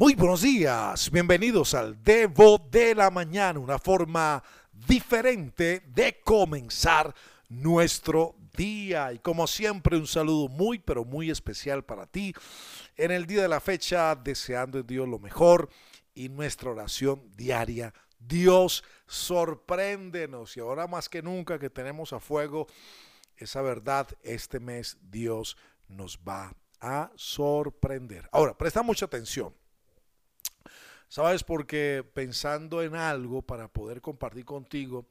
Muy buenos días, bienvenidos al Devo de la Mañana, una forma diferente de comenzar nuestro día. Y como siempre, un saludo muy, pero muy especial para ti en el día de la fecha, deseando en Dios lo mejor y nuestra oración diaria. Dios, sorpréndenos y ahora más que nunca que tenemos a fuego esa verdad, este mes Dios nos va a sorprender. Ahora, presta mucha atención. ¿Sabes? Porque pensando en algo para poder compartir contigo,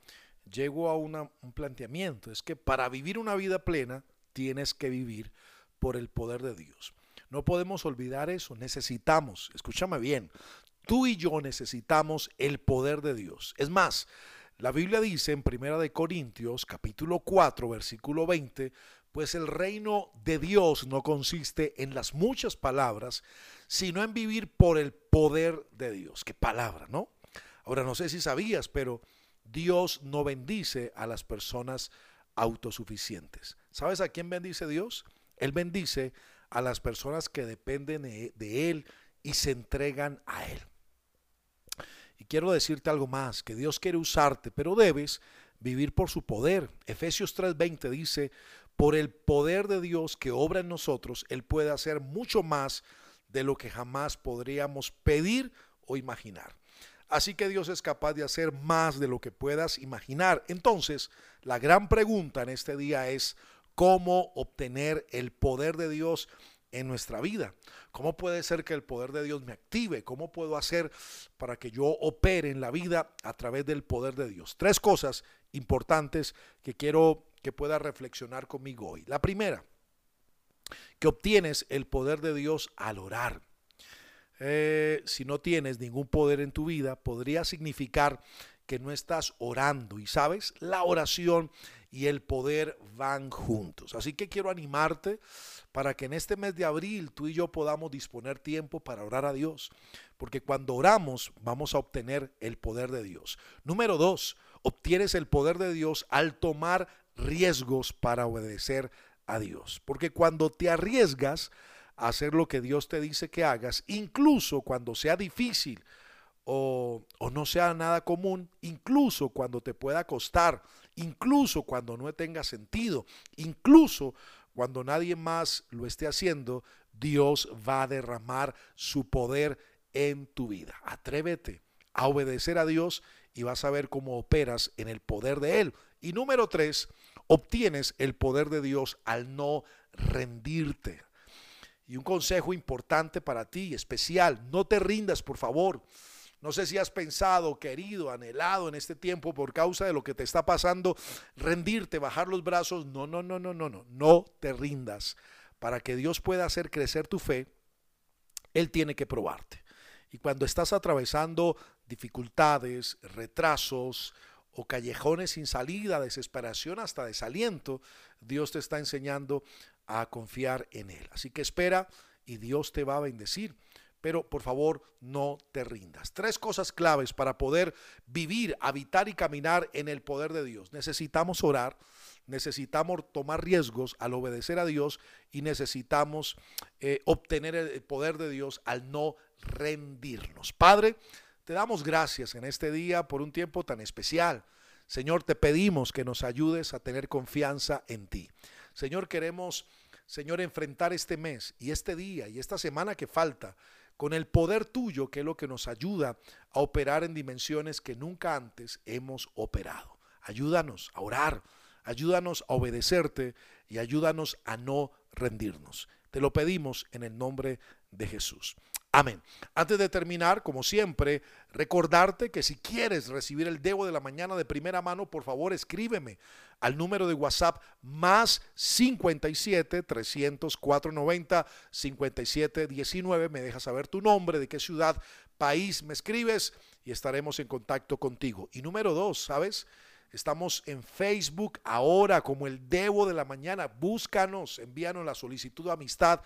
llego a un planteamiento. Es que para vivir una vida plena, tienes que vivir por el poder de Dios. No podemos olvidar eso. Necesitamos, escúchame bien, tú y yo necesitamos el poder de Dios. Es más, la Biblia dice en Primera de Corintios, capítulo 4, versículo 20, pues el reino de Dios no consiste en las muchas palabras, sino en vivir por el poder de Dios. Qué palabra, ¿no? Ahora no sé si sabías, pero Dios no bendice a las personas autosuficientes. ¿Sabes a quién bendice Dios? Él bendice a las personas que dependen de Él y se entregan a Él. Y quiero decirte algo más, que Dios quiere usarte, pero debes vivir por su poder. Efesios 3:20 dice, por el poder de Dios que obra en nosotros, Él puede hacer mucho más de lo que jamás podríamos pedir o imaginar. Así que Dios es capaz de hacer más de lo que puedas imaginar. Entonces, la gran pregunta en este día es, ¿cómo obtener el poder de Dios en nuestra vida? ¿Cómo puede ser que el poder de Dios me active? ¿Cómo puedo hacer para que yo opere en la vida a través del poder de Dios? Tres cosas importantes que quiero que pueda reflexionar conmigo hoy. La primera, que obtienes el poder de Dios al orar. Eh, si no tienes ningún poder en tu vida, podría significar que no estás orando. Y sabes, la oración y el poder van juntos. Así que quiero animarte para que en este mes de abril tú y yo podamos disponer tiempo para orar a Dios. Porque cuando oramos vamos a obtener el poder de Dios. Número dos, obtienes el poder de Dios al tomar riesgos para obedecer a Dios. Porque cuando te arriesgas a hacer lo que Dios te dice que hagas, incluso cuando sea difícil o, no sea nada común, incluso cuando te pueda costar, incluso cuando no tenga sentido, incluso cuando nadie más lo esté haciendo, Dios va a derramar su poder en tu vida. Atrévete a obedecer a Dios y vas a ver cómo operas en el poder de Él. Y número tres, obtienes el poder de Dios al no rendirte. Y un consejo importante para ti, especial, no te rindas, por favor. No sé si has pensado, querido, anhelado en este tiempo por causa de lo que te está pasando, rendirte, bajar los brazos. No, no, no, no, no, no, no te rindas. Para que Dios pueda hacer crecer tu fe, Él tiene que probarte. Y cuando estás atravesando dificultades, retrasos o callejones sin salida, desesperación hasta desaliento, Dios te está enseñando a confiar en Él. Así que espera y Dios te va a bendecir. Pero por favor no te rindas. Tres cosas claves para poder vivir, habitar y caminar en el poder de Dios. Necesitamos orar, necesitamos tomar riesgos al obedecer a Dios y necesitamos eh, obtener el poder de Dios al no rendirnos. Padre, te damos gracias en este día por un tiempo tan especial. Señor, te pedimos que nos ayudes a tener confianza en ti. Señor, queremos, Señor, enfrentar este mes y este día y esta semana que falta con el poder tuyo, que es lo que nos ayuda a operar en dimensiones que nunca antes hemos operado. Ayúdanos a orar, ayúdanos a obedecerte y ayúdanos a no rendirnos. Te lo pedimos en el nombre de Jesús. Amén. Antes de terminar, como siempre, recordarte que si quieres recibir el Debo de la mañana de primera mano, por favor escríbeme al número de WhatsApp más 57 300 490 57 19. Me dejas saber tu nombre, de qué ciudad, país me escribes y estaremos en contacto contigo. Y número dos, ¿sabes? Estamos en Facebook ahora como el Debo de la mañana. Búscanos, envíanos la solicitud de amistad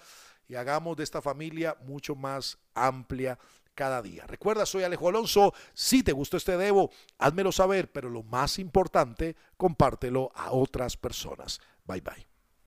y hagamos de esta familia mucho más amplia cada día. Recuerda, soy Alejo Alonso. Si te gustó este Debo, házmelo saber, pero lo más importante, compártelo a otras personas. Bye bye.